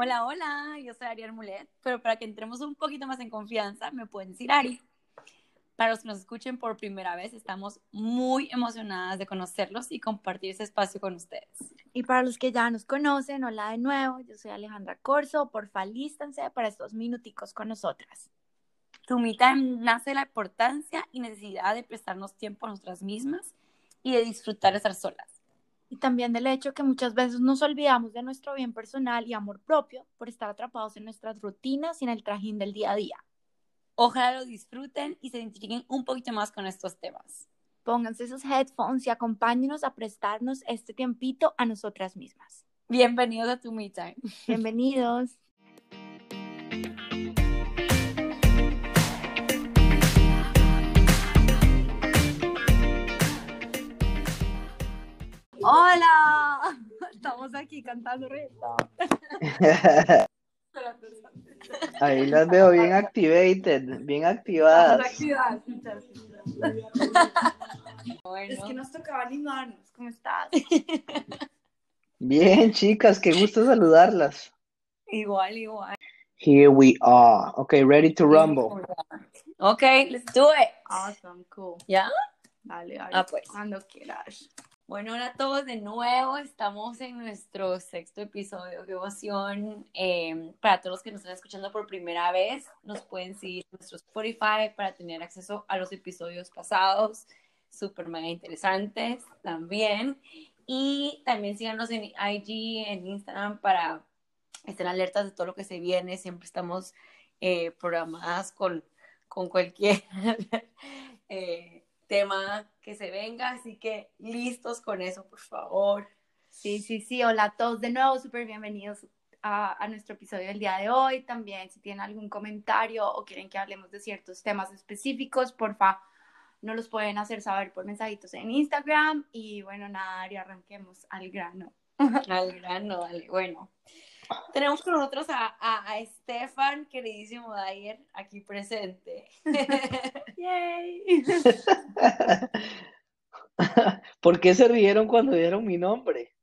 Hola, hola, yo soy Ariel Mulet, pero para que entremos un poquito más en confianza, me pueden decir Ari. Para los que nos escuchen por primera vez, estamos muy emocionadas de conocerlos y compartir ese espacio con ustedes. Y para los que ya nos conocen, hola de nuevo, yo soy Alejandra Corso, porfa, lístanse para estos minuticos con nosotras. Tu mitad nace de la importancia y necesidad de prestarnos tiempo a nosotras mismas y de disfrutar de estar solas y también del hecho que muchas veces nos olvidamos de nuestro bien personal y amor propio por estar atrapados en nuestras rutinas y en el trajín del día a día. Ojalá lo disfruten y se identifiquen un poquito más con estos temas. Pónganse esos headphones y acompáñenos a prestarnos este tiempito a nosotras mismas. Bienvenidos a tu Me Time. Bienvenidos. Hola, estamos aquí cantando reto. Ahí las veo bien activated, bien activadas. Es que nos tocaba animarnos. ¿Cómo estás? Bien, chicas, qué gusto saludarlas. Igual, igual. Here we are. Okay, ready to rumble. Okay, let's do it. Awesome, cool. ¿Ya? Dale, dale. Ah, pues. Cuando quieras. Bueno, hola a todos de nuevo. Estamos en nuestro sexto episodio de Devoción. Eh, para todos los que nos están escuchando por primera vez, nos pueden seguir en nuestro Spotify para tener acceso a los episodios pasados, súper mega interesantes también. Y también síganos en IG, en Instagram para estar alertas de todo lo que se viene. Siempre estamos eh, programadas con, con cualquier... eh, tema que se venga, así que listos con eso, por favor. Sí, sí, sí, hola a todos de nuevo, súper bienvenidos a, nuestro episodio del día de hoy. También si tienen algún comentario o quieren que hablemos de ciertos temas específicos, porfa, nos los pueden hacer saber por mensajitos en Instagram. Y bueno, nada, y arranquemos al grano. al grano, dale. Bueno, tenemos con nosotros a, a, Stefan, queridísimo Dyer, aquí presente. ¡Yay! ¿Por qué se rieron cuando dieron mi nombre?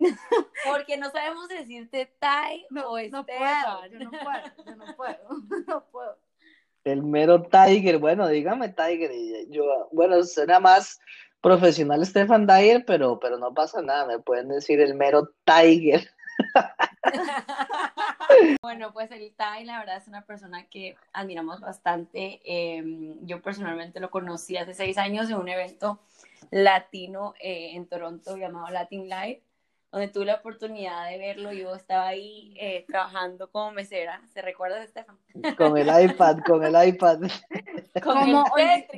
Porque no sabemos decirte Tai no, o no puedo, yo no puedo, yo no puedo, no puedo. El mero Tiger, bueno, dígame Tiger. Yo, bueno, suena más profesional Stefan Dyer, pero, pero no pasa nada, me pueden decir el mero Tiger. bueno, pues el Tai, la verdad, es una persona que admiramos bastante. Em, yo personalmente lo conocí hace seis años en un evento latino eh, en Toronto llamado Latin Live, donde tuve la oportunidad de verlo. Yo estaba ahí eh, trabajando como mesera. ¿Se recuerda, Estefan? Con el iPad, con el iPad. ¿Cómo,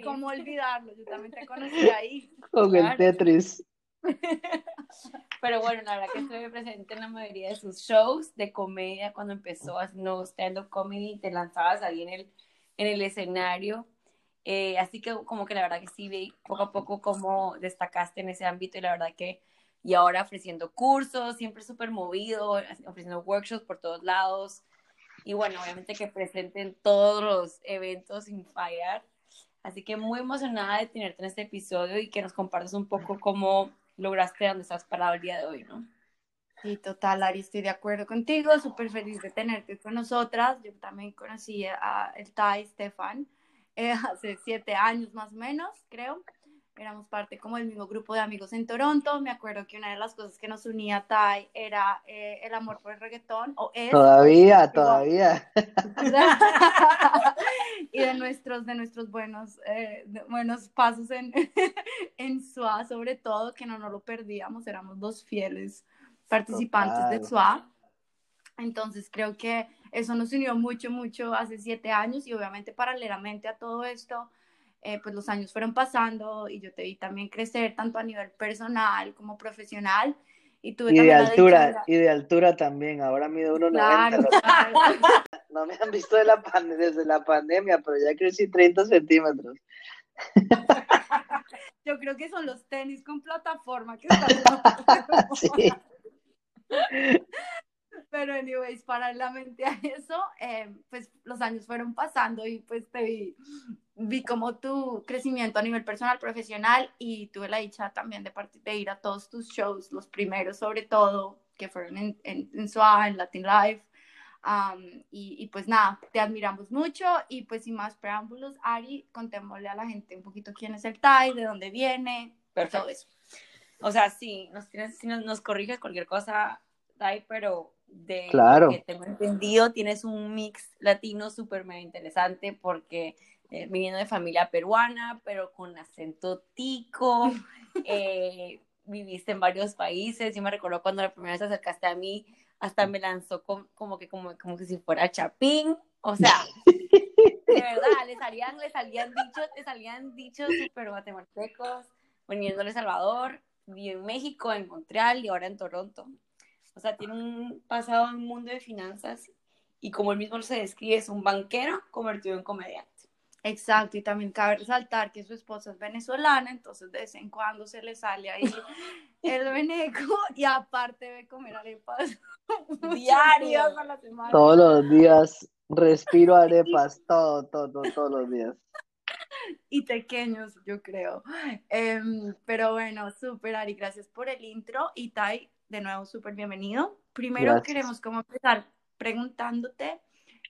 ¿Cómo olvidarlo? Yo también te conocí ahí. Con el Tetris. Pero bueno, la verdad que estuve presente en la mayoría de sus shows de comedia cuando empezó haciendo stand-up comedy, te lanzabas ahí en el, en el escenario. Eh, así que como que la verdad que sí vi poco a poco cómo destacaste en ese ámbito y la verdad que y ahora ofreciendo cursos, siempre súper movido, ofreciendo workshops por todos lados y bueno, obviamente que presente en todos los eventos sin fallar. Así que muy emocionada de tenerte en este episodio y que nos compartas un poco cómo lograste donde estás parado el día de hoy, ¿no? Sí, total, Ari, estoy de acuerdo contigo, súper feliz de tenerte con nosotras. Yo también conocí a el Tai Stefan eh, hace siete años más o menos, creo. Éramos parte como del mismo grupo de amigos en Toronto. Me acuerdo que una de las cosas que nos unía a Tai era eh, el amor por el reggaetón. O es, todavía, todavía. y de nuestros, de nuestros buenos, eh, buenos pasos en, en SUA, sobre todo, que no nos lo perdíamos. Éramos dos fieles participantes de SUA. Entonces creo que eso nos unió mucho, mucho hace siete años y obviamente paralelamente a todo esto eh, pues los años fueron pasando y yo te vi también crecer tanto a nivel personal como profesional. Y, tuve y de altura, y de altura también, ahora mido 1,90. Claro, No me han visto de la desde la pandemia, pero ya crecí 30 centímetros. Yo creo que son los tenis con plataforma que están. sí. Pero, anyways, paralelamente a eso, eh, pues los años fueron pasando y pues te vi vi como tu crecimiento a nivel personal, profesional y tuve la dicha también de, de ir a todos tus shows, los primeros sobre todo, que fueron en, en, en SWA, en Latin Life. y, y, pues nada, te admiramos mucho y pues sin más preámbulos, Ari, contémosle a la gente un poquito quién es el TAI, de dónde viene, Perfecto. todo eso. O sea, sí, nos, tienes, nos, nos corriges cualquier cosa, TAI, pero de claro. que tengo entendido, tienes un mix latino súper interesante porque eh, viniendo de familia peruana, pero con acento tico, eh, viviste en varios países, yo me recuerdo cuando la primera vez te acercaste a mí, hasta me lanzó como, como que como, como que si fuera Chapín, o sea, de verdad, le salían, le salían dichos, le salían dichos súper guatemaltecos, viniendo de Salvador, viví en México, en Montreal y ahora en Toronto. O sea, tiene un pasado en un mundo de finanzas y como él mismo se describe, es un banquero convertido en comediante. Exacto, y también cabe resaltar que su esposa es venezolana, entonces de vez en cuando se le sale ahí el veneco y aparte de comer arepas diarias a la semana. Todos los días respiro arepas, todo, todo, todos los días. Y pequeños, yo creo. Em, pero bueno, súper Ari, gracias por el intro. Y Tai, de nuevo, súper bienvenido. Primero queremos como empezar preguntándote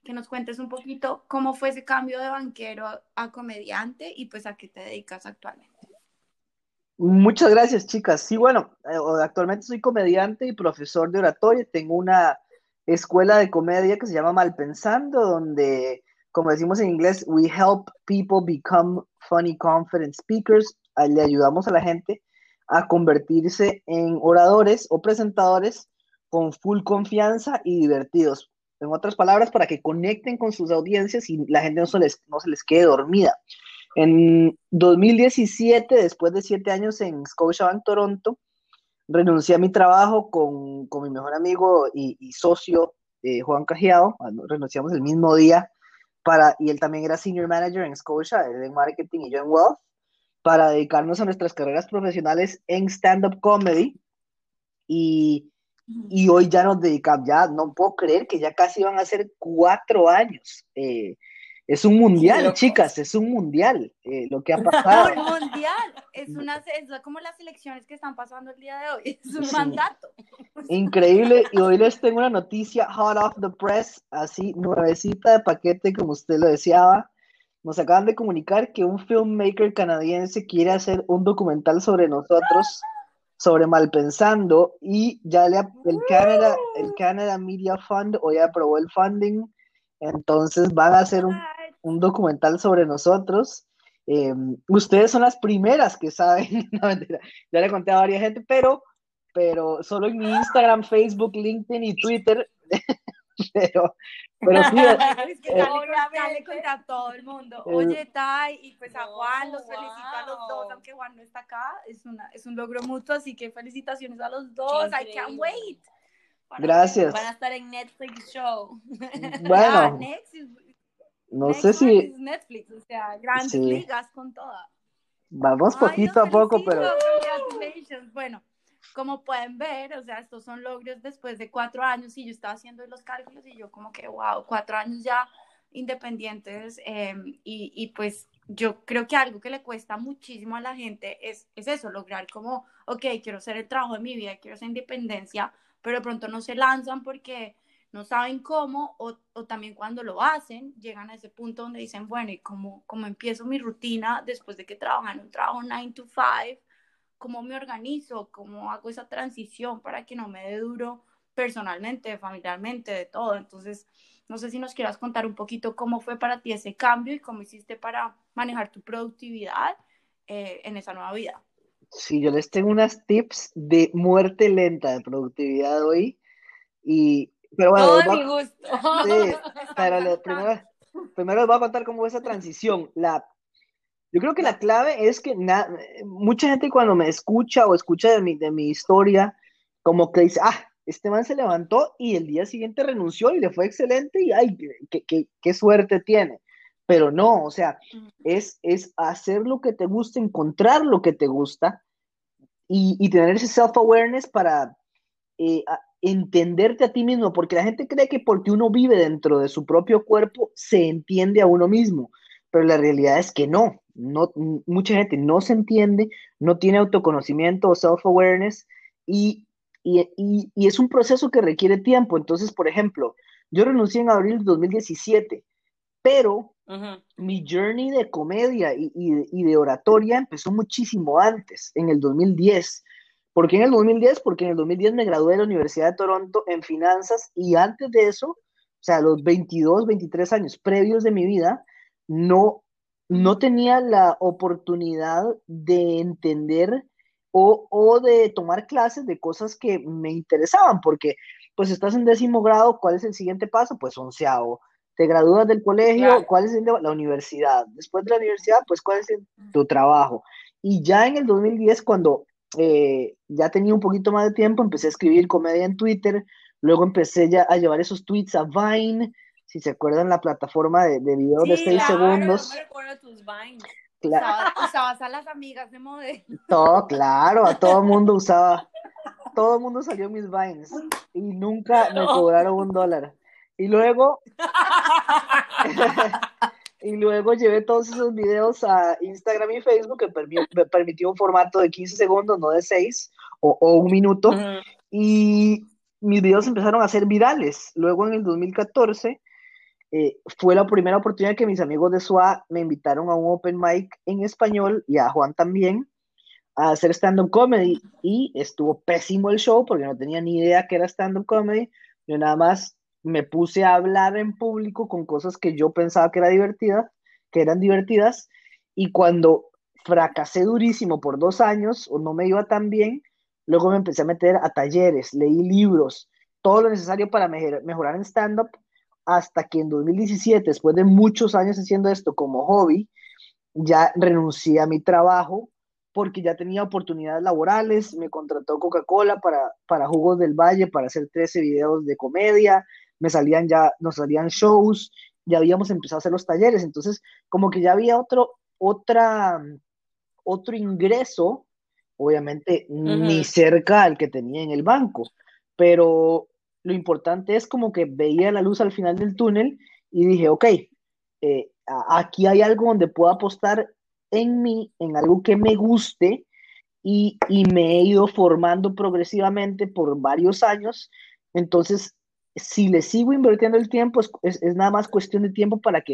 que nos cuentes un poquito cómo fue ese cambio de banquero a, comediante y pues a qué te dedicas actualmente. Muchas gracias, chicas. Sí, bueno, eh, actualmente soy comediante y profesor de oratoria. Tengo una escuela de comedia que se llama Malpensando, donde, como decimos en inglés, we help people become funny, confident speakers. Le ayudamos a la gente a convertirse en oradores o presentadores con full confianza y divertidos en otras palabras, para que conecten con sus audiencias y la gente no se les, no se les quede dormida. En 2017, después de siete años en Scotiabank Toronto, renuncié a mi trabajo con, con mi mejor amigo y, socio, eh, Juan Cajiao, renunciamos el mismo día, para, y él también era senior manager en Scotia, él en marketing y yo en wealth, para dedicarnos a nuestras carreras profesionales en stand-up comedy. Y y hoy ya nos dedicamos, ya no puedo creer que ya casi van a ser cuatro años. Eh, es un mundial, chicas, es un mundial eh, lo que ha pasado. un mundial, es, una, es como las elecciones que están pasando el día de hoy, es un mandato. Increíble, y hoy les tengo una noticia hot off the press, así nuevecita de paquete, como usted lo deseaba. Nos acaban de comunicar que un filmmaker canadiense quiere hacer un documental sobre nosotros sobre Malpensando y ya le, el, Canada, el Canada Media Fund hoy aprobó el funding, entonces van a hacer un, un documental sobre nosotros. Em, ustedes son las primeras que saben, ya le conté a varias gente, pero, pero solo en mi Instagram, Facebook, LinkedIn y Twitter pero, pero sí, es que dale, contra a todo el mundo. Oye, Tai, y pues a Juan, los felicito a los dos, aunque Juan no está acá, es, una, es un logro mutuo, así que felicitaciones a los dos, I can't wait. Gracias. Van a estar en Netflix Show. Bueno, no sé si... Netflix, o sea, grandes ligas con toda. Vamos poquito a poco, pero... Bueno, como pueden ver, o sea, estos son logros después de cuatro años y yo estaba haciendo los cálculos y yo como que, wow, cuatro años ya independientes em, y, y, pues yo creo que algo que le cuesta muchísimo a la gente es, es eso, lograr como, ok, quiero hacer el trabajo de mi vida, quiero hacer independencia, pero de pronto no se lanzan porque no saben cómo o, o, también cuando lo hacen llegan a ese punto donde dicen, bueno, ¿y cómo, cómo empiezo mi rutina después de que trabajan un trabajo 9 to 5? Cómo me organizo, cómo hago esa transición para que no me dé duro personalmente, familiarmente, de todo. Entonces, no sé si nos quieras contar un poquito cómo fue para ti ese cambio y cómo hiciste para manejar tu productividad eh, en esa nueva vida. Sí, yo les tengo unas tips de muerte lenta de productividad hoy. Y, pero bueno, Todo mi gusto. Sí, pero primero, primero les voy a contar cómo fue esa transición. La yo creo que la clave es que mucha gente cuando me escucha o escucha de mi, de mi historia, como que dice, ah, este man se levantó y el día siguiente renunció y le fue excelente y ay, qué, qué, qué suerte tiene. Pero no, o sea, es, es hacer lo que te gusta, encontrar lo que te gusta y, y tener ese self-awareness para eh, entenderte a ti mismo, porque la gente cree que porque uno vive dentro de su propio cuerpo, se entiende a uno mismo pero la realidad es que no, no mucha gente no se entiende, no tiene autoconocimiento o self-awareness y, es un proceso que requiere tiempo. Entonces, por ejemplo, yo renuncié en abril de 2017, pero mi journey de comedia y, y, de oratoria empezó muchísimo antes, en el 2010. ¿Por qué en el 2010? Porque en el 2010 me gradué de la Universidad de Toronto en finanzas y antes de eso, o sea, los 22, 23 años previos de mi vida, no, no tenía la oportunidad de entender o, o, de tomar clases de cosas que me interesaban, porque pues estás en décimo grado, ¿cuál es el siguiente paso? Pues onceavo. Te gradúas del colegio, ¿cuál es el de la universidad? Después de la universidad, pues ¿cuál es tu trabajo? Y ya en el 2010, cuando eh, ya tenía un poquito más de tiempo, empecé a escribir comedia en Twitter, luego empecé ya a llevar esos tweets a Vine, si se acuerdan la plataforma de, de videos de 6 segundos. me recuerdo tus Vines. Claro. Usabas, a las amigas de modelo. Todo, claro, a todo mundo usaba. Todo el mundo salió mis Vines y nunca me cobraron un dólar. Y luego, y luego llevé todos esos videos a Instagram y Facebook que me permitió un formato de 15 segundos, no de 6 o, un minuto. Y mis videos empezaron a ser virales. Luego en el 2014 eh, fue la primera oportunidad que mis amigos de SWA me invitaron a un open mic en español y a Juan también a hacer stand-up comedy. Y estuvo pésimo el show porque no tenía ni idea que era stand-up comedy. Yo nada más me puse a hablar en público con cosas que yo pensaba que, era divertida, que eran divertidas. Y cuando fracasé durísimo por dos años o no me iba tan bien, luego me empecé a meter a talleres, leí libros, todo lo necesario para mejorar en stand-up hasta que en 2017, después de muchos años haciendo esto como hobby, ya renuncié a mi trabajo porque ya tenía oportunidades laborales, me contrató Coca-Cola para, para Jugos del Valle para hacer 13 videos de comedia, me salían ya, nos salían shows, ya habíamos empezado a hacer los talleres, entonces como que ya había otro, otra, otro ingreso, obviamente ni cerca al que tenía en el banco, pero lo importante es como que veía la luz al final del túnel y dije, ok, eh, aquí hay algo donde puedo apostar en mí, en algo que me guste, y, y, me he ido formando progresivamente por varios años. Entonces, si le sigo invirtiendo el tiempo, es, es, nada más cuestión de tiempo para que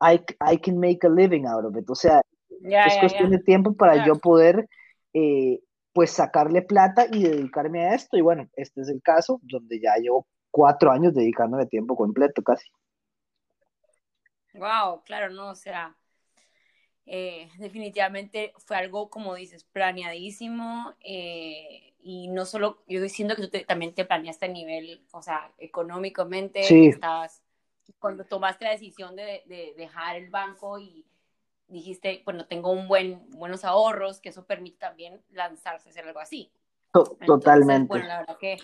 I, I, can make a living out of it. O sea, es cuestión de tiempo para yo poder, eh, pues, sacarle plata y dedicarme a esto. Y bueno, este es el caso donde ya llevo cuatro años dedicándome tiempo completo casi. Wow, claro, no, o sea, eh, definitivamente fue algo, como dices, planeadísimo. Eh, y no solo, yo diciendo que tú también te planeaste a nivel, o sea, económicamente, estabas, cuando tomaste la decisión de, de, dejar el banco y dijiste, bueno, tengo un buen, buenos ahorros, que eso permite también lanzarse a hacer algo así. Totalmente. bueno, la verdad que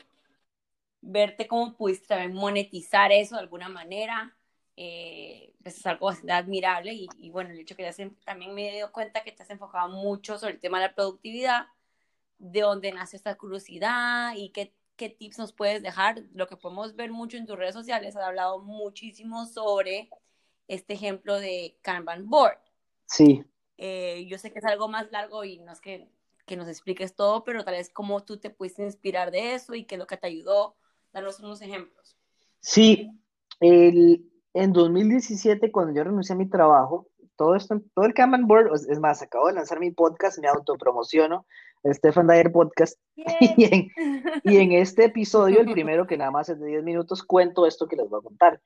verte cómo pudiste también monetizar eso de alguna manera, eh, pues es algo bastante admirable y, y, bueno, el hecho que ya también me he dado cuenta que te has enfocado mucho sobre el tema de la productividad de dónde nace esta curiosidad y qué, qué tips nos puedes dejar. Lo que podemos ver mucho en tus redes sociales, has hablado muchísimo sobre este ejemplo de Kanban Board. Sí. Eh, yo sé que es algo más largo y no es que, que, nos expliques todo, pero tal vez cómo tú te pudiste inspirar de eso y qué es lo que te ayudó. Danos unos ejemplos. Sí, el, en 2017, cuando yo renuncié a mi trabajo, todo esto, todo el Kanban Board, es más, acabo de lanzar mi podcast, me autopromociono, Stefan Dyer Podcast. Y en, este episodio, el primero que nada más es de 10 minutos, cuento esto que les voy a contar.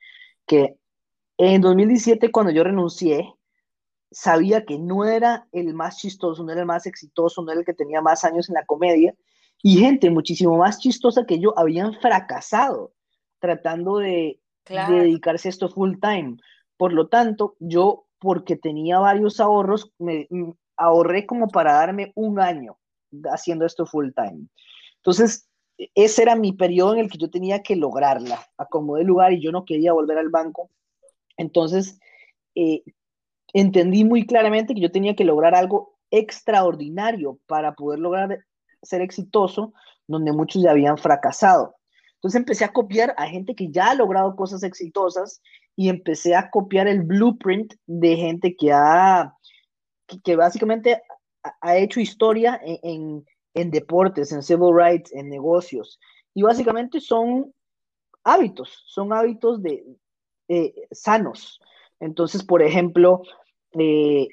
Que en 2017, cuando yo renuncié, sabía que no era el más chistoso, no era el más exitoso, no era el que tenía más años en la comedia. Y gente muchísimo más chistosa que yo habían fracasado tratando de, de dedicarse a esto full time. Por lo tanto, yo, porque tenía varios ahorros, me mm, ahorré como para darme un año haciendo esto full time. Entonces, ese era mi periodo en el que yo tenía que lograrla, acomodé el lugar y yo no quería volver al banco. Entonces, eh, entendí muy claramente que yo tenía que lograr algo extraordinario para poder lograr ser exitoso, donde muchos ya habían fracasado. Entonces empecé a copiar a gente que ya ha logrado cosas exitosas y empecé a copiar el blueprint de gente que ha, que, básicamente ha hecho historia en, en, deportes, en civil rights, en negocios. Y básicamente son hábitos, son hábitos de, eh, sanos. Entonces, por ejemplo, eh,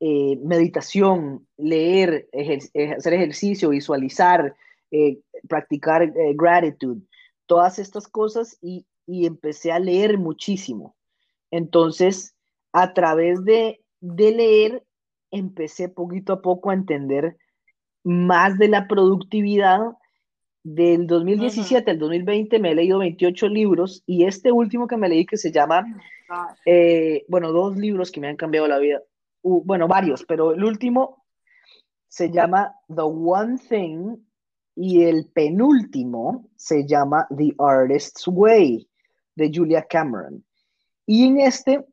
eh, meditación, leer, hacer ejercicio, visualizar, practicar gratitud, todas estas cosas y, y, empecé a leer muchísimo. Entonces, a través de, de leer, empecé poquito a poco a entender más de la productividad. Del 2017 al 2020 me he leído 28 libros y este último que me leí que se llama, eh, bueno, dos libros que me han cambiado la vida, bueno, varios, pero el último se llama The One Thing y el penúltimo se llama The Artist's Way de Julia Cameron. Y en este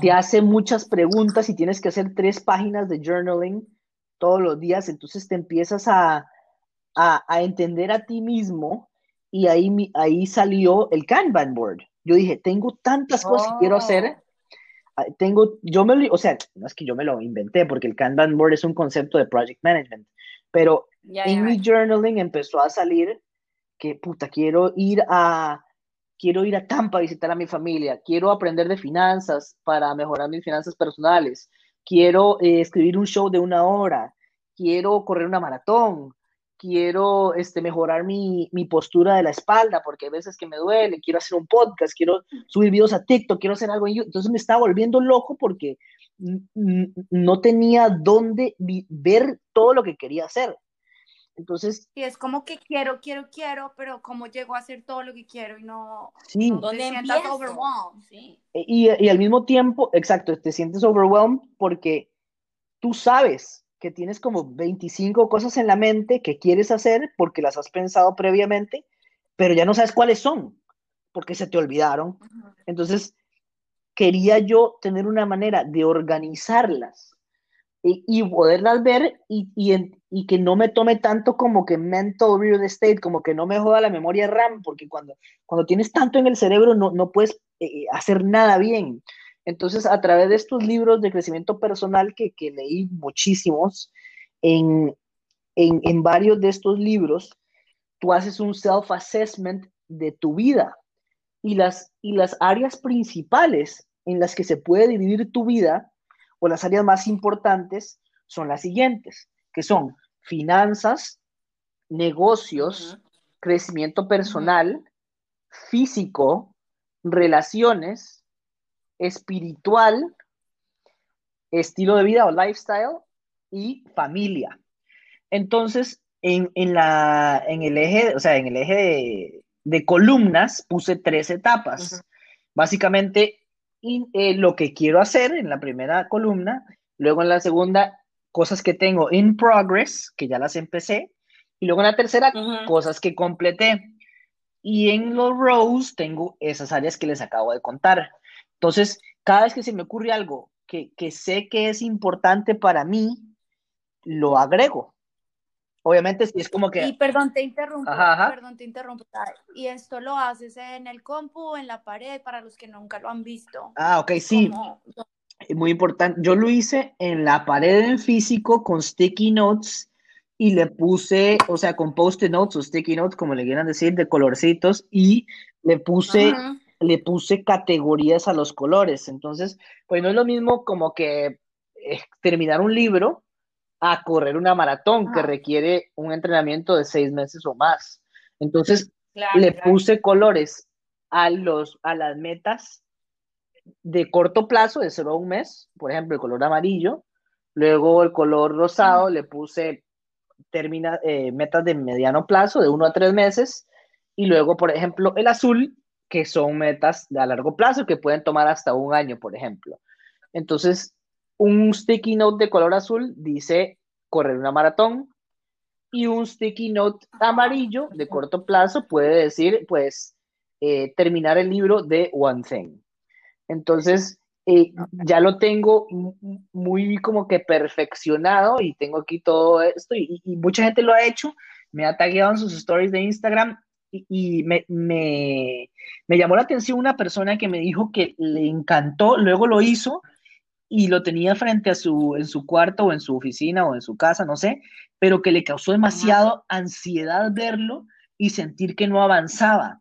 te hace muchas preguntas y tienes que hacer tres páginas de journaling todos los días, entonces te empiezas a, a, entender a ti mismo y ahí, ahí salió el Kanban board. Yo dije, tengo tantas cosas que quiero hacer. Oh. Ah, tengo, yo me, o sea, no es que yo me lo inventé, porque el Kanban board es un concepto de project management, pero en mi journaling empezó a salir que, puta, quiero ir a, quiero ir a Tampa a visitar a mi familia, quiero aprender de finanzas para mejorar mis finanzas personales, quiero eh, escribir un show de una hora, quiero correr una maratón, quiero este, mejorar mi, mi, postura de la espalda, porque hay veces que me duele, quiero hacer un podcast, quiero subir videos a TikTok, quiero hacer algo en YouTube. Entonces me estaba volviendo loco porque no tenía dónde ver todo lo que quería hacer. Entonces. Y es como que quiero, quiero, quiero, pero como llego a hacer todo lo que quiero y no. Sí. No te sientas overwhelmed. Sí. E, y, y, al mismo tiempo, exacto, te sientes overwhelmed porque tú sabes que tienes como 25 cosas en la mente que quieres hacer porque las has pensado previamente, pero ya no sabes cuáles son porque se te olvidaron. Entonces, quería yo tener una manera de organizarlas y, poderlas ver y, y, que no me tome tanto como que mental real estate, como que no me joda la memoria RAM, porque cuando, cuando tienes tanto en el cerebro no, no puedes eh, hacer nada bien. Entonces, a través de estos libros de crecimiento personal que, que leí muchísimos, en, en, en varios de estos libros, tú haces un self-assessment de tu vida y las, y las áreas principales en las que se puede dividir tu vida o las áreas más importantes son las siguientes, que son finanzas, negocios, crecimiento personal, físico, relaciones, espiritual, estilo de vida o lifestyle y familia. Entonces, en, la, en el eje, o sea, en el eje de, columnas puse tres etapas. Básicamente, eh, lo que quiero hacer en la primera columna, luego en la segunda, cosas que tengo in progress, que ya las empecé, y luego en la tercera, cosas que completé. Y en los rows tengo esas áreas que les acabo de contar. Entonces, cada vez que se me ocurre algo que, que sé que es importante para mí, lo agrego. Obviamente, si es como que. Y perdón, te interrumpo. Perdón, te interrumpo. Y esto lo haces en el compu, en la pared, para los que nunca lo han visto. Ah, ok, sí. Muy importante. Yo lo hice en la pared en físico con sticky notes y le puse, o sea, con post-it notes o sticky notes, como le quieran decir, de colorcitos, y le puse, le puse categorías a los colores. Entonces, pues no es lo mismo como que eh, terminar un libro a correr una maratón que requiere un entrenamiento de seis meses o más. Entonces, le puse colores a, los, a las metas de corto plazo, de cero a un mes, por ejemplo, el color amarillo, luego el color rosado, le puse termina, eh, metas de mediano plazo, de uno a tres meses, y luego, por ejemplo, el azul, que son metas de a largo plazo que pueden tomar hasta un año, por ejemplo. Entonces, un sticky note de color azul dice correr una maratón y un sticky note amarillo de corto plazo puede decir, pues, eh, terminar el libro de One Thing. Entonces, eh, ya lo tengo muy como que perfeccionado y tengo aquí todo esto y, mucha gente lo ha hecho, me ha tagueado en sus stories de Instagram y, me, me, me, llamó la atención una persona que me dijo que le encantó, luego lo hizo y lo tenía frente a su, en su cuarto o en su oficina o en su casa, no sé, pero que le causó demasiado ansiedad verlo y sentir que no avanzaba.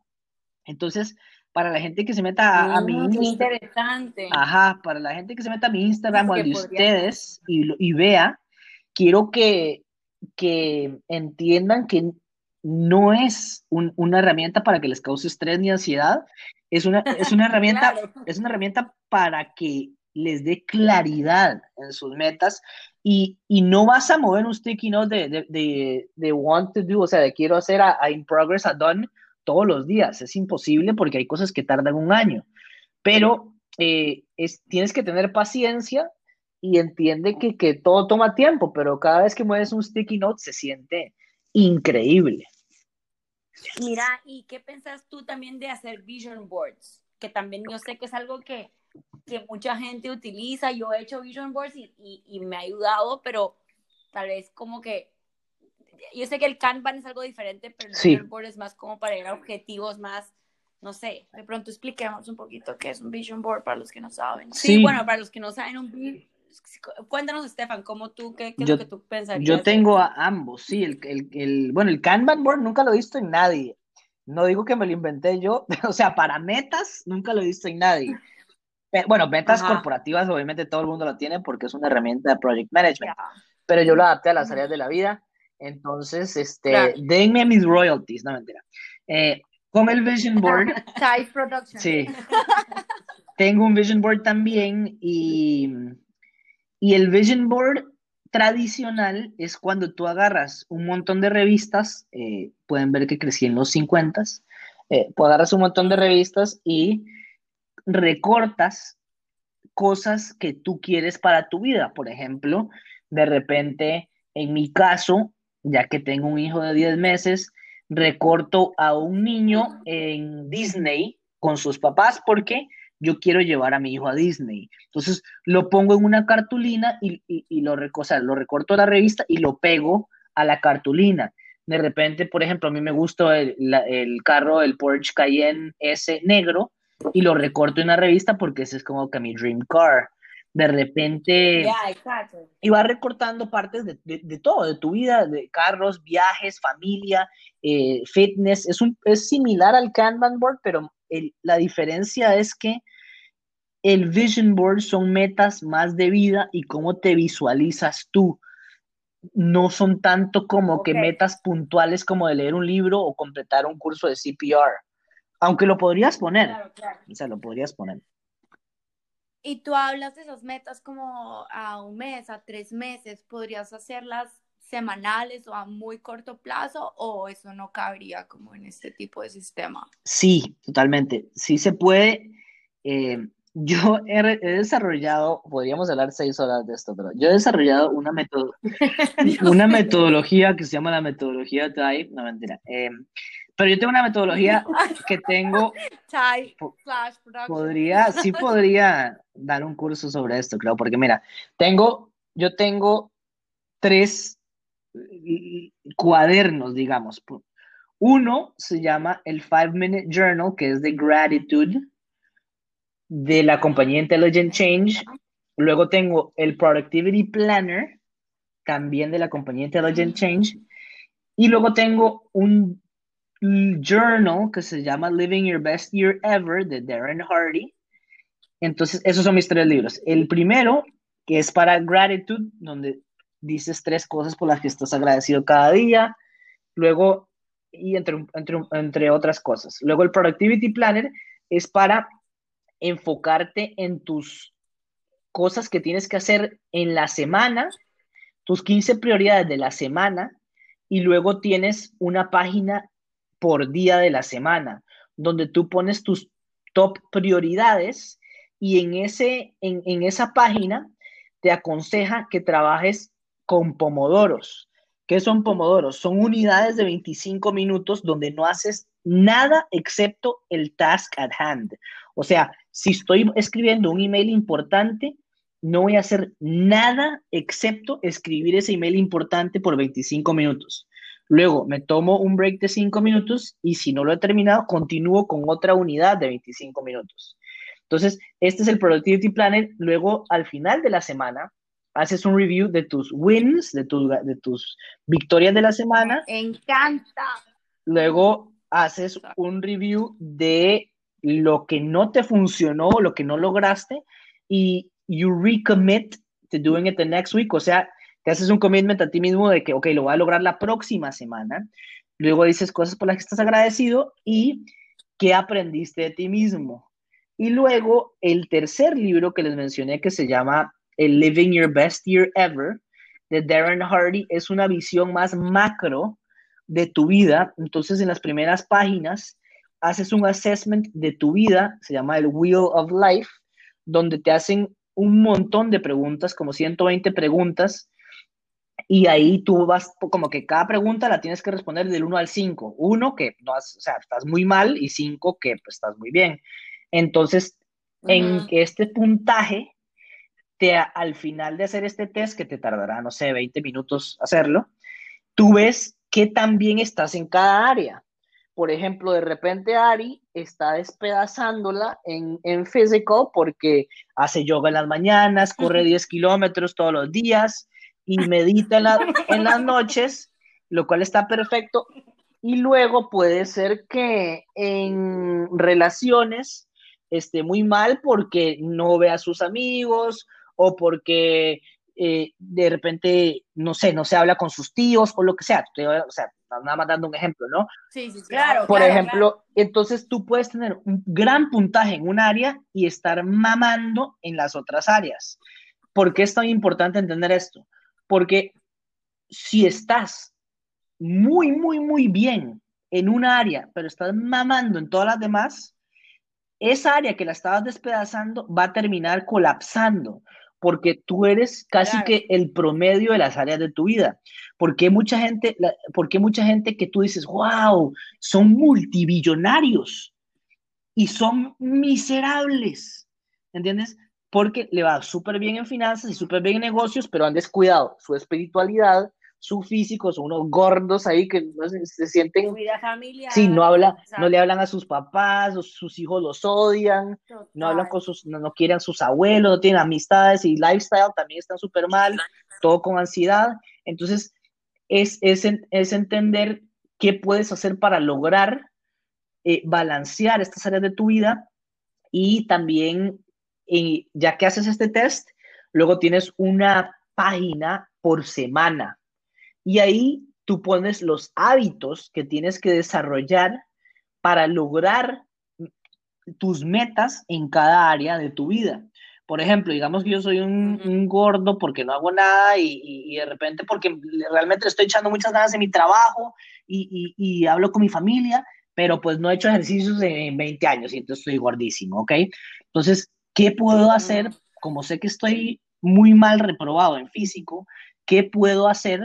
Entonces, para la gente que se meta a, mi mm, Instagram. interesante. Ajá, para la gente que se meta a mi Instagram o al de ustedes y, y, vea, quiero que, que entiendan que no es una herramienta para que les cause estrés ni ansiedad, es una, es una herramienta, es una herramienta para que les dé claridad en sus metas y, y, no vas a mover un sticky note de, de, de, de, want to do, o sea, de quiero hacer a, in progress, a done todos los días. Es imposible porque hay cosas que tardan un año. Pero eh, es, tienes que tener paciencia y entiende que, que todo toma tiempo, pero cada vez que mueves un sticky note se siente increíble. Mira, ¿y qué pensás tú también de hacer vision boards? Que también yo sé que es algo que, que mucha gente utiliza. Yo he hecho vision boards y, y, y, me ha ayudado, pero tal vez como que. Yo sé que el Kanban es algo diferente, pero el vision board es más como para llegar a objetivos más. No sé, de pronto expliquemos un poquito qué es un vision board para los que no saben. Sí, bueno, para los que no saben, un Cuéntanos, Estefan, ¿cómo tú, qué, qué es lo que tú pensarías? Yo tengo a ambos, sí. El, el, el, bueno, el Kanban board nunca lo he visto en nadie. No digo que me lo inventé yo, o sea, para metas nunca lo he visto en nadie. Bueno, metas corporativas obviamente todo el mundo lo tiene porque es una herramienta de project management, pero yo lo adapté a las áreas de la vida. Entonces, este, denme mis royalties, no mentira. Eh, con el Vision Board. Type Production. Sí. Tengo un Vision Board también y y el vision board tradicional es cuando tú agarras un montón de revistas, eh, pueden ver que crecí en los 50, eh, agarras un montón de revistas y recortas cosas que tú quieres para tu vida. Por ejemplo, de repente, en mi caso, ya que tengo un hijo de 10 meses, recorto a un niño en Disney con sus papás porque yo quiero llevar a mi hijo a Disney. Entonces lo pongo en una cartulina y, lo, lo recorto a la revista y lo pego a la cartulina. De repente, por ejemplo, a mí me gusta el, carro, el Porsche Cayenne S negro y lo recorto en la revista porque ese es como que mi dream car. De repente, y va recortando partes de, todo, de tu vida, de carros, viajes, familia, eh, fitness. Es, un, es similar al Kanban board, pero la diferencia es que el vision board son metas más de vida y cómo te visualizas tú. No son tanto como que metas puntuales como de leer un libro o completar un curso de CPR. Aunque lo podrías poner. O sea, lo podrías poner. Y tú hablas de esas metas como a un mes, a tres meses. ¿Podrías hacerlas semanales o a muy corto plazo o eso no cabría como en este tipo de sistema? Sí, totalmente. Sí se puede. Eh, yo he, desarrollado, podríamos hablar seis horas de esto, pero yo he desarrollado una, una metodología que se llama la metodología TIE, no mentira. Eh, pero yo tengo una metodología que tengo. podría, sí podría dar un curso sobre esto, creo, porque mira, tengo, yo tengo tres cuadernos, digamos. Uno se llama el Five Minute Journal, que es de gratitude de la compañía Intelligent Change. Luego tengo el Productivity Planner, también de la compañía Intelligent Change. Y luego tengo un journal que se llama Living Your Best Year Ever de Darren Hardy. Entonces, esos son mis tres libros. El primero, que es para gratitude, donde dices tres cosas por las que estás agradecido cada día, luego, y entre, entre, entre otras cosas. Luego el Productivity Planner es para enfocarte en tus cosas que tienes que hacer en la semana, tus 15 prioridades de la semana, y luego tienes una página por día de la semana, donde tú pones tus top prioridades y en, ese, en, en esa página te aconseja que trabajes con pomodoros. ¿Qué son pomodoros? Son unidades de 25 minutos donde no haces nada excepto el task at hand. O sea, si estoy escribiendo un email importante, no voy a hacer nada excepto escribir ese email importante por 25 minutos. Luego me tomo un break de 5 minutos y si no lo he terminado, continúo con otra unidad de 25 minutos. Entonces, este es el Productivity Planner. Luego, al final de la semana, haces un review de tus wins, de, de tus victorias de la semana. Me encanta. Luego haces un review de lo que no te funcionó, lo que no lograste, y you recommit to doing it the next week. O sea, te haces un commitment a ti mismo de que, ok, lo voy a lograr la próxima semana. Luego dices cosas por las que estás agradecido y qué aprendiste de ti mismo. Y luego el tercer libro que les mencioné que se llama el Living Your Best Year Ever de Darren Hardy es una visión más macro de tu vida. Entonces, en las primeras páginas haces un assessment de tu vida, se llama el Wheel of Life, donde te hacen un montón de preguntas, como 120 preguntas, y ahí tú vas, como que cada pregunta la tienes que responder del 1 al 5. Uno, que no o sea, estás muy mal, y 5, que pues, estás muy bien. Entonces, en este puntaje te, al final de hacer este test, que te tardará, no sé, 20 minutos hacerlo, tú ves qué tan bien estás en cada área. Por ejemplo, de repente Ari está despedazándola en, en físico porque hace yoga en las mañanas, corre 10 kilómetros todos los días y medita en, en las noches, lo cual está perfecto. Y luego puede ser que en relaciones esté muy mal porque no ve a sus amigos o porque eh, de repente, no sé, no se habla con sus tíos o lo que sea. O sea, nada más dando un ejemplo, ¿no? Sí, sí, claro. Por ejemplo, entonces tú puedes tener un gran puntaje en un área y estar mamando en las otras áreas. ¿Por qué es tan importante entender esto? Porque si estás muy, muy, muy bien en una área, pero estás mamando en todas las demás, esa área que la estabas despedazando va a terminar colapsando porque tú eres casi que el promedio de las áreas de tu vida. Porque mucha gente, porque mucha gente que tú dices, wow, son multibillonarios y son miserables, ¿entiendes? Porque le va súper bien en finanzas y súper bien en negocios, pero han descuidado su espiritualidad, su físico, son unos gordos ahí que no se, se sienten. Vida familiar. Sí, no habla, no le hablan a sus papás, sus hijos los odian, no hablan con sus, no, no, quieren a sus abuelos, no tienen amistades y lifestyle también están súper mal, todo con ansiedad. Entonces, es, es, es entender qué puedes hacer para lograr eh, balancear estas áreas de tu vida y también, eh, ya que haces este test, luego tienes una página por semana y ahí tú pones los hábitos que tienes que desarrollar para lograr tus metas en cada área de tu vida. Por ejemplo, digamos que yo soy un, gordo porque no hago nada y, de repente porque realmente estoy echando muchas ganas en mi trabajo y, y, hablo con mi familia, pero pues no he hecho ejercicios en 20 años y entonces estoy gordísimo, ¿ok? Entonces, ¿qué puedo hacer? Como sé que estoy muy mal reprobado en físico, ¿qué puedo hacer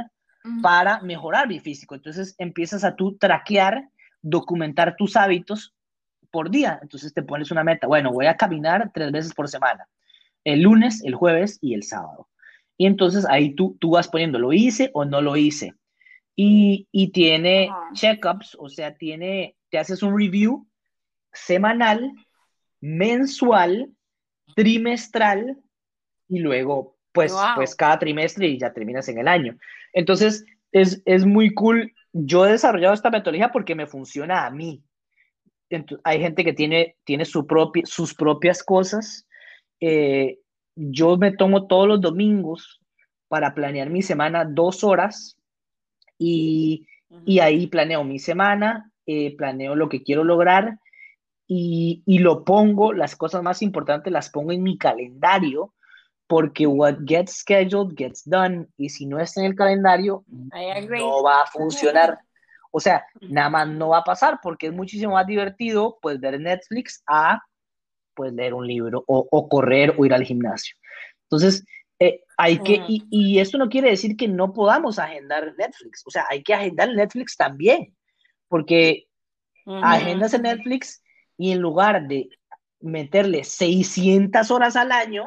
para mejorar mi físico. Entonces empiezas a tú traquear, documentar tus hábitos por día. Entonces te pones una meta. Bueno, voy a caminar tres veces por semana. El lunes, el jueves y el sábado. Y entonces ahí tú, tú vas poniendo, ¿lo hice o no lo hice? Y, y tiene checkups, o sea, tiene, te haces un review semanal, mensual, trimestral y luego pues, pues cada trimestre y ya terminas en el año. Entonces, es, es muy cool. Yo he desarrollado esta metodología porque me funciona a mí. hay gente que tiene, tiene su propia, sus propias cosas. Eh, yo me tomo todos los domingos para planear mi semana dos horas y, y ahí planeo mi semana, eh, planeo lo que quiero lograr y, y, lo pongo, las cosas más importantes las pongo en mi calendario porque what gets scheduled gets done y si no está en el calendario no va a funcionar. O sea, nada más no va a pasar porque es muchísimo más divertido pues ver Netflix a pues leer un libro o, correr o ir al gimnasio. Entonces, eh, hay que, y, y, esto no quiere decir que no podamos agendar Netflix, o sea, hay que agendar Netflix también, porque agendas en Netflix y en lugar de meterle 600 horas al año,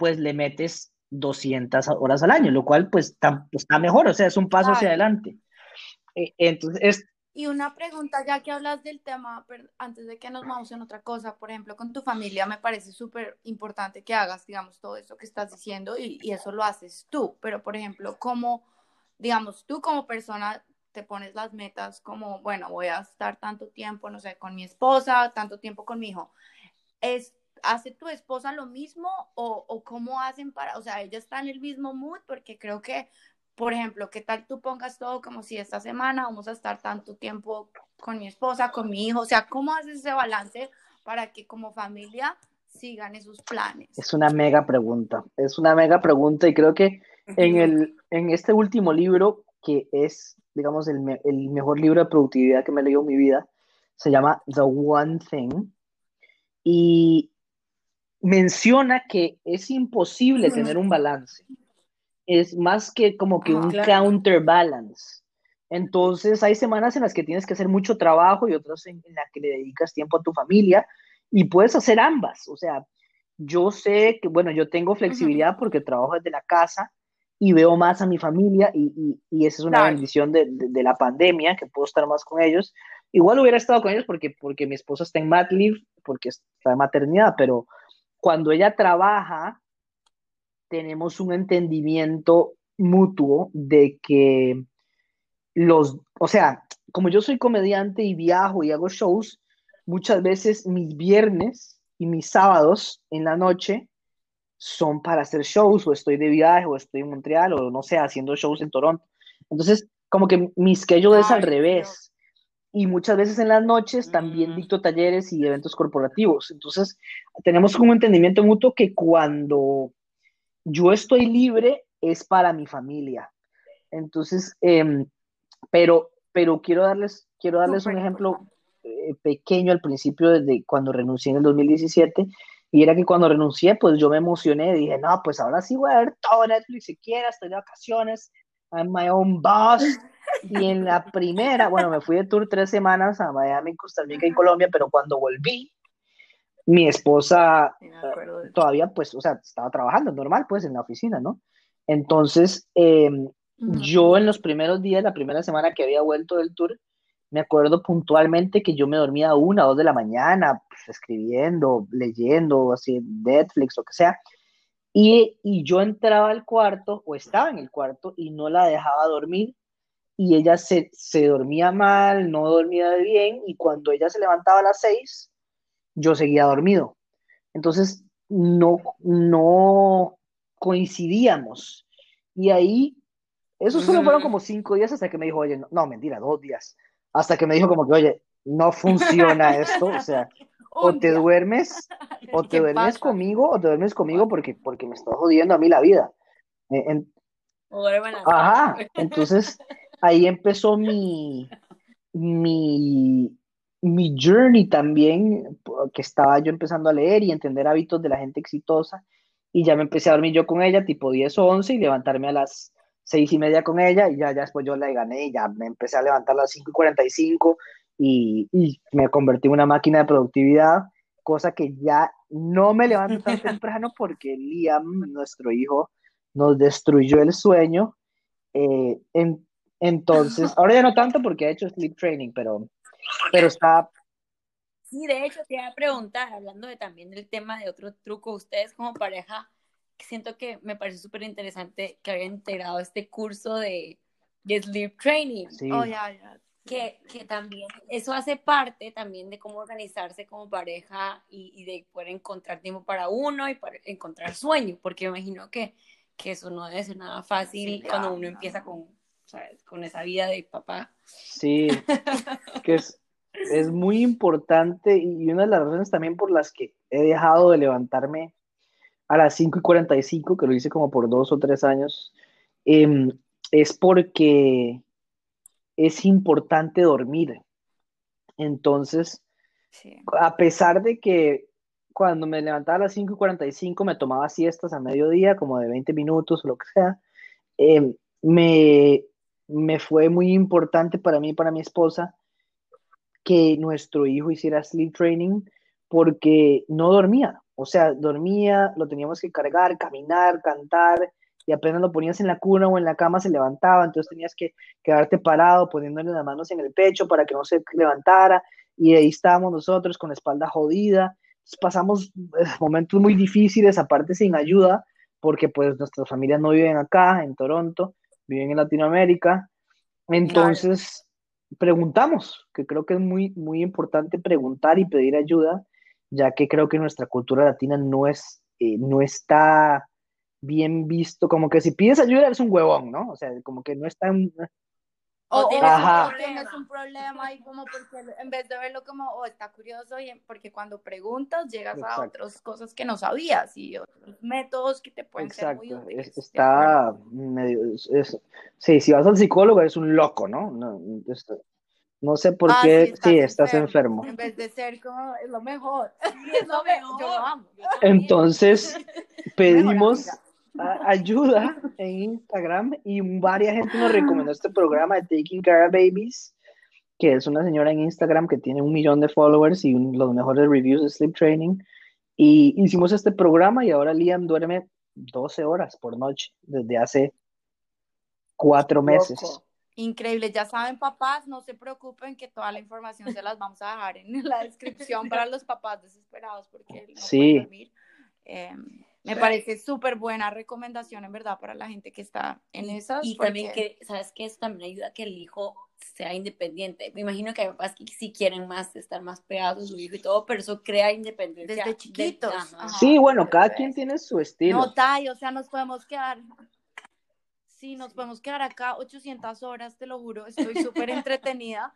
pues le metes 200 horas al año, lo cual pues está, mejor, o sea, es un paso hacia adelante. E, entonces, y una pregunta, ya que hablas del tema, antes de que nos vamos en otra cosa, por ejemplo, con tu familia, me parece súper importante que hagas, digamos, todo eso que estás diciendo y, y, eso lo haces tú. Pero, por ejemplo, como, digamos, tú como persona te pones las metas como, bueno, voy a estar tanto tiempo, no sé, con mi esposa, tanto tiempo con mi hijo. Es, ¿Hace tu esposa lo mismo o, o cómo hacen para, o sea, ella está en el mismo mood? Porque creo que por ejemplo, ¿qué tal tú pongas todo como si esta semana vamos a estar tanto tiempo con mi esposa, con mi hijo? O sea, ¿cómo haces ese balance para que como familia sigan esos planes? Es una mega pregunta, es una mega pregunta y creo que en, el, en este último libro, que es, digamos, el, el mejor libro de productividad que me he leído en mi vida, se llama The One Thing y menciona que es imposible tener un balance es más que como que un counterbalance. Entonces hay semanas en las que tienes que hacer mucho trabajo y otras en, las que le dedicas tiempo a tu familia y puedes hacer ambas. O sea, yo sé que, bueno, yo tengo flexibilidad porque trabajo desde la casa y veo más a mi familia y, y, esa es una bendición de, de, la pandemia, que puedo estar más con ellos. Igual hubiera estado con ellos porque, porque mi esposa está en mat leave, porque está en maternidad, pero cuando ella trabaja, tenemos un entendimiento mutuo de que los, o sea, como yo soy comediante y viajo y hago shows, muchas veces mis viernes y mis sábados en la noche son para hacer shows o estoy de viaje o estoy en Montreal o no sé, haciendo shows en Toronto. Entonces, como que mi schedule es al revés. Y muchas veces en las noches también mm. dicto talleres y eventos corporativos. Entonces, tenemos un entendimiento mutuo que cuando yo estoy libre es para mi familia. Entonces, em, pero, pero quiero darles, quiero darles un ejemplo eh, pequeño al principio, desde cuando renuncié en el 2017, y era que cuando renuncié, pues yo me emocioné, dije, no, pues ahora sí voy a ver todo Netflix si quiera, estoy de vacaciones, I'm my own boss. Y en la primera, bueno, me fui de tour tres semanas a Miami, Costa Rica y Colombia, pero cuando volví, mi esposa eh, todavía, pues, o sea, estaba trabajando normal, pues, en la oficina, ¿no? Entonces, em, yo en los primeros días, la primera semana que había vuelto del tour, me acuerdo puntualmente que yo me dormía a una, dos de la mañana, pues, escribiendo, leyendo, así, Netflix, lo que sea. Y, y, yo entraba al cuarto, o estaba en el cuarto, y no la dejaba dormir. Y ella se, se dormía mal, no dormía bien, y cuando ella se levantaba a las seis, yo seguía dormido. Entonces, no, no coincidíamos. Y ahí, eso solo fueron como cinco días hasta que me dijo, oye, no, mentira, dos días. Hasta que me dijo como que, oye, no funciona esto, o sea, o te duermes, o te duermes conmigo, o te duermes conmigo porque, porque me estás jodiendo a mí la vida. Eh, Ajá, entonces ahí empezó mi, mi, mi journey también, que estaba yo empezando a leer y entender hábitos de la gente exitosa, y ya me empecé a dormir yo con ella, tipo 10 o 11, y levantarme a las 6 y media con ella, y ya, ya después yo la gané, y ya me empecé a levantar a las 5 y 45, y, y me convertí en una máquina de productividad, cosa que ya no me levanto tan temprano porque Liam, nuestro hijo, nos destruyó el sueño. Eh, entonces, ahora ya no tanto porque ha hecho sleep training, pero pero está... Sí, de hecho, te iba a preguntar, hablando de también del tema de otro truco, ustedes como pareja, siento que me parece súper interesante que hayan integrado este curso de, de sleep training. Sí. Oh, que, que, también, eso hace parte también de cómo organizarse como pareja y, y, de poder encontrar tiempo para uno y para encontrar sueño, porque me imagino que, que eso no debe ser nada fácil cuando uno empieza con, con esa vida de papá. Sí, que es, es muy importante y una de las razones también por las que he dejado de levantarme a las 5 y 45, que lo hice como por dos o tres años, em, es porque es importante dormir. Entonces, a pesar de que cuando me levantaba a las 5 y 45 me tomaba siestas a mediodía, como de 20 minutos o lo que sea, em, me, me fue muy importante para mí y para mi esposa que nuestro hijo hiciera sleep training porque no dormía. O sea, dormía, lo teníamos que cargar, caminar, cantar, y apenas lo ponías en la cuna o en la cama se levantaba, entonces tenías que quedarte parado poniéndole las manos en el pecho para que no se levantara y ahí estábamos nosotros con la espalda jodida. pasamos eh, momentos muy difíciles, aparte sin ayuda, porque pues nuestras familias no viven acá, en Toronto, viven en Latinoamérica. Entonces, preguntamos, que creo que es muy, muy importante preguntar y pedir ayuda, ya que creo que nuestra cultura latina no, es, eh, no está bien visto, como que si pides ayuda eres un huevón, ¿no? O sea, como que no está... En... O, tienes, un problema y como porque en vez de verlo como, oh, está curioso, y porque cuando preguntas llegas a otras cosas que no sabías y otros métodos que te pueden ser muy útiles. Está medio, sí, si vas al psicólogo eres un loco, ¿no? No, no sé por ah, qué, sí, estás, enfermo. En vez de ser como, es lo mejor. es lo mejor. Yo lo amo. Entonces, pedimos ayuda en Instagram y varias gente nos recomendó este programa de Taking Care of Babies, que es una señora en Instagram que tiene un millón de followers y los mejores reviews de sleep training. Y hicimos este programa y ahora Liam duerme 12 horas por noche desde hace cuatro meses. Increíble, ya saben papás, no se preocupen que toda la información se las vamos a dejar en la descripción para los papás desesperados porque no sí. pueden dormir. Me parece súper buena recomendación, en verdad, para la gente que está en esas. Y también que, ¿sabes que Eso también ayuda a que el hijo sea independiente. Me imagino que hay papás que sí quieren más, estar más pegados a su hijo y todo, pero eso crea independencia. Desde chiquitos. sí, bueno, cada quien tiene su estilo. No, Tai, o sea, nos podemos quedar... Sí, nos podemos quedar acá 800 horas, te lo juro, estoy súper entretenida,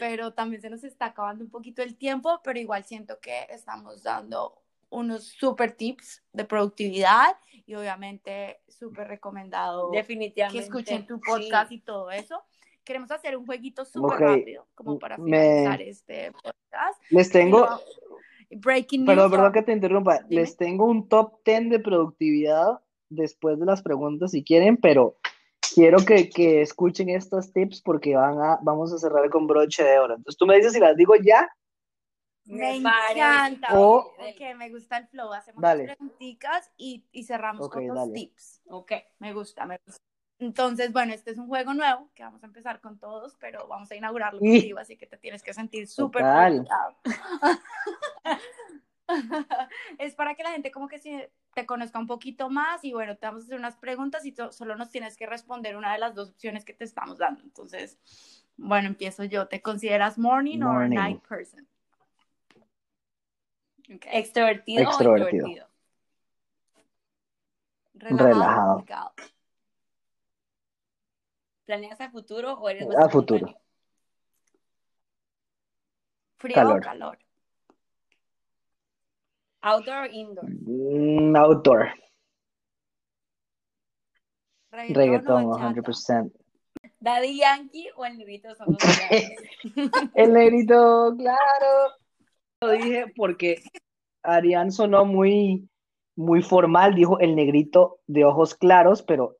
pero también se nos está acabando un poquito el tiempo, pero igual siento que estamos dando unos super tips de productividad y obviamente súper recomendado Definitivamente. que escuchen tu podcast y todo eso. Queremos hacer un jueguito súper rápido como para finalizar este podcast. Les tengo... breaking news. Perdón, perdón que te interrumpa. Les tengo un top 10 de productividad después de las preguntas si quieren, pero quiero que, que, escuchen estos tips porque van a, vamos a cerrar con broche de oro. Entonces tú me dices si las digo ya me, encanta. O, me gusta el flow. Hacemos preguntitas y, y cerramos con los tips. Ok, me gusta, me gusta. Entonces, bueno, este es un juego nuevo que vamos a empezar con todos, pero vamos a inaugurarlo contigo, así que te tienes que sentir súper es para que la gente como que te conozca un poquito más y bueno, te vamos a hacer unas preguntas y solo nos tienes que responder una de las dos opciones que te estamos dando. Entonces, bueno, empiezo yo. ¿Te consideras morning, morning. or night person? ¿Extrovertido, o introvertido? Relajado. ¿Planeas a futuro o eres A futuro. ¿Frío calor. o calor? ¿Outdoor o indoor? Mm, outdoor. Reggaeton, 100%. ¿Daddy Yankee o el negrito son El negrito, claro lo dije porque Arián sonó muy, muy formal, dijo el negrito de ojos claros, pero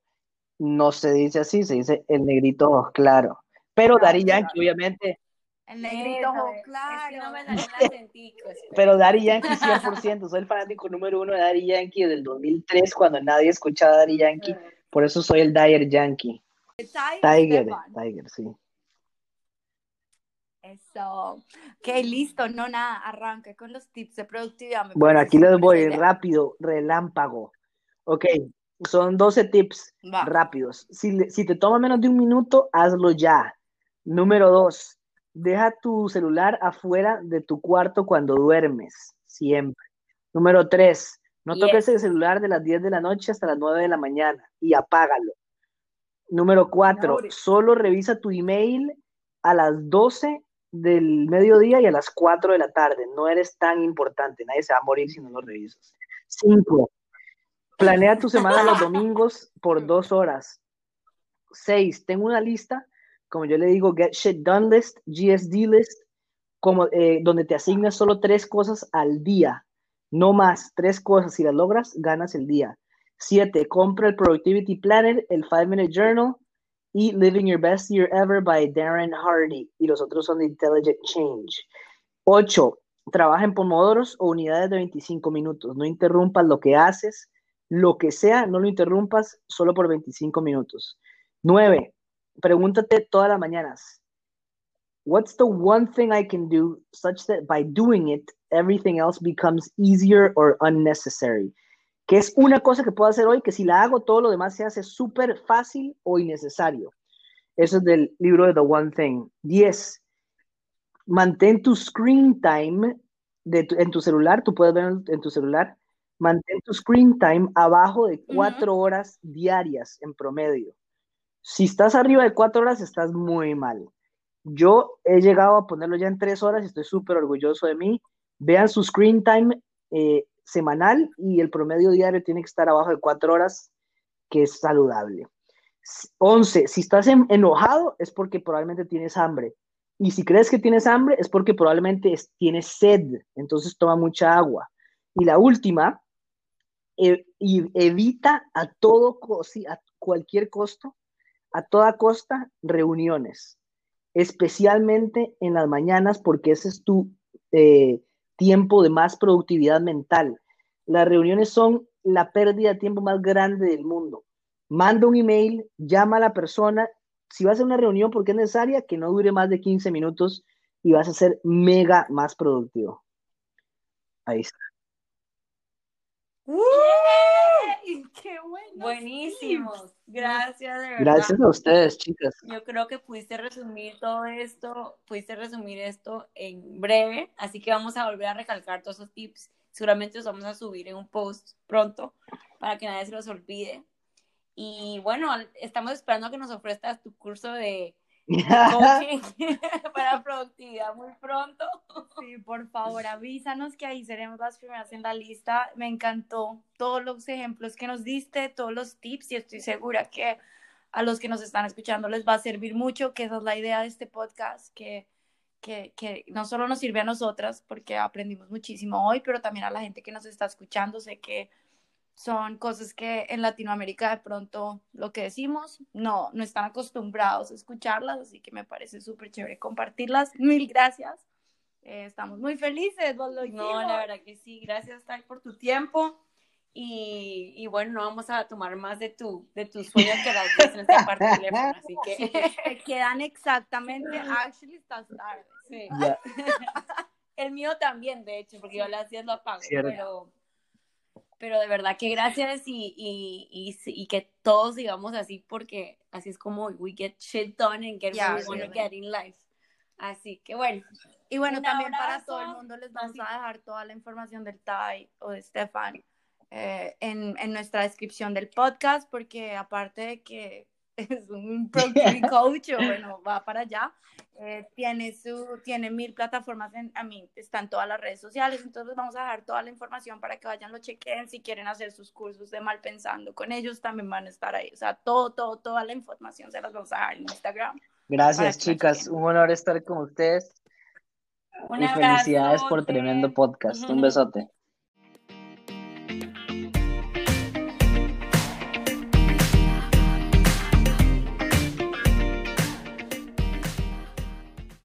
no se dice así, se dice el negrito de ojos claros. Pero Dari Yankee, obviamente. El negrito ojos claros. no me pero Dari Yankee 100%, soy el fanático número uno de Dari Yankee desde el 2003, cuando nadie escuchaba a Dari Yankee. Por eso soy el Dyer Yankee. Tiger, Tiger, sí. Eso. Ok, listo. No, nada, arranque con los tips de productividad. bueno, aquí les voy rápido, relámpago. Ok, son 12 tips rápidos. Si, si te toma menos de un minuto, hazlo ya. Número dos, deja tu celular afuera de tu cuarto cuando duermes, siempre. Número tres, no toques el celular de las 10 de la noche hasta las 9 de la mañana y apágalo. Número cuatro, solo revisa tu email a las 12 del mediodía y a las 4 de la tarde. No eres tan importante, nadie se va a morir si no lo revisas. 5. Planea tu semana los domingos por dos horas. 6. Tengo una lista, como yo le digo, Get Shit Done List, GSD List, como, eh, donde te asignas solo tres cosas al día. No más, tres cosas. Si las logras, ganas el día. 7. Compra el Productivity Planner, el 5 Minute Journal, y Living Your Best Year Ever by Darren Hardy. Y los otros son Intelligent Change. 8. Trabaja en pomodoros o unidades de 25 minutos. No interrumpas lo que haces. lo que sea, no lo interrumpas solo por 25 minutos. 9. Pregúntate todas las mañanas, what's the one thing I can do such that by doing it, everything else becomes easier or unnecessary? ¿Qué es una cosa que puedo hacer hoy que si la hago todo lo demás se hace súper fácil o innecesario? Eso es del libro de The One Thing. 10. Mantén tu screen time de en tu celular, tú puedes ver en, tu celular, mantén tu screen time abajo de cuatro horas diarias en promedio. Si estás arriba de cuatro horas, estás muy mal. Yo he llegado a ponerlo ya en tres horas y estoy súper orgulloso de mí. Vean su screen time eh, semanal y el promedio diario tiene que estar abajo de cuatro horas, que es saludable. 11. Si estás enojado es porque probablemente tienes hambre. Y si crees que tienes hambre es porque probablemente tienes sed. Entonces toma mucha agua. Y la última, e, evita a todo, a cualquier costo, a toda costa, reuniones. Especialmente en las mañanas porque ese es tu eh, tiempo de más productividad mental. Las reuniones son la pérdida de tiempo más grande del mundo manda un email, llama a la persona. Si vas a una reunión porque es necesaria, que no dure más de 15 minutos y vas a ser mega más productivo. Ahí está. ¡Qué bueno! Buenísimos. Gracias, de verdad. Gracias a ustedes, chicas. Yo creo que pudiste resumir todo esto, pudiste resumir esto en breve, así que vamos a volver a recalcar todos esos tips. Seguramente los vamos a subir en un post pronto para que nadie se los olvide. Y bueno, estamos esperando a que nos ofrezcas tu curso de para productividad muy pronto. Sí, por favor, avísanos que ahí seremos las primeras en la lista. Me encantó todos los ejemplos que nos diste, todos los tips y estoy segura que a los que nos están escuchando les va a servir mucho, que esa es la idea de este podcast, que, que, que no solo nos sirve a nosotras porque aprendimos muchísimo hoy, pero también a la gente que nos está escuchando. Sé que son cosas que en Latinoamérica de pronto lo que decimos no, no están acostumbrados a escucharlas, así que me parece súper chévere compartirlas. Mil gracias. Eh, estamos muy felices, vos lo No, la verdad que sí. Gracias, Tai, por tu tiempo. Y, y, bueno, no vamos a tomar más de tu, de tus sueños que las veces que parte teléfono, así que quedan exactamente, actually estás tarde. Sí. El mío también, de hecho, porque yo las 10 lo apago, pero pero de verdad que gracias y, y, y, que todos sigamos así porque así es como we get shit done and get what we want to get in life. Así que bueno. Y bueno, también para todo el mundo les vamos a dejar toda la información del Tai o de Stefan eh, en, en nuestra descripción del podcast porque aparte de que es un productivity coach o bueno, va para allá. Eh, tiene, su, tiene mil plataformas, en, a mí están todas las redes sociales, entonces vamos a dejar toda la información para que vayan, lo chequen, si quieren hacer sus cursos de mal pensando con ellos, también van a estar ahí, o sea, todo, todo, toda la información se las vamos a dejar en Instagram. Gracias chicas, un honor estar con ustedes. y felicidades por tremendo podcast, un besote.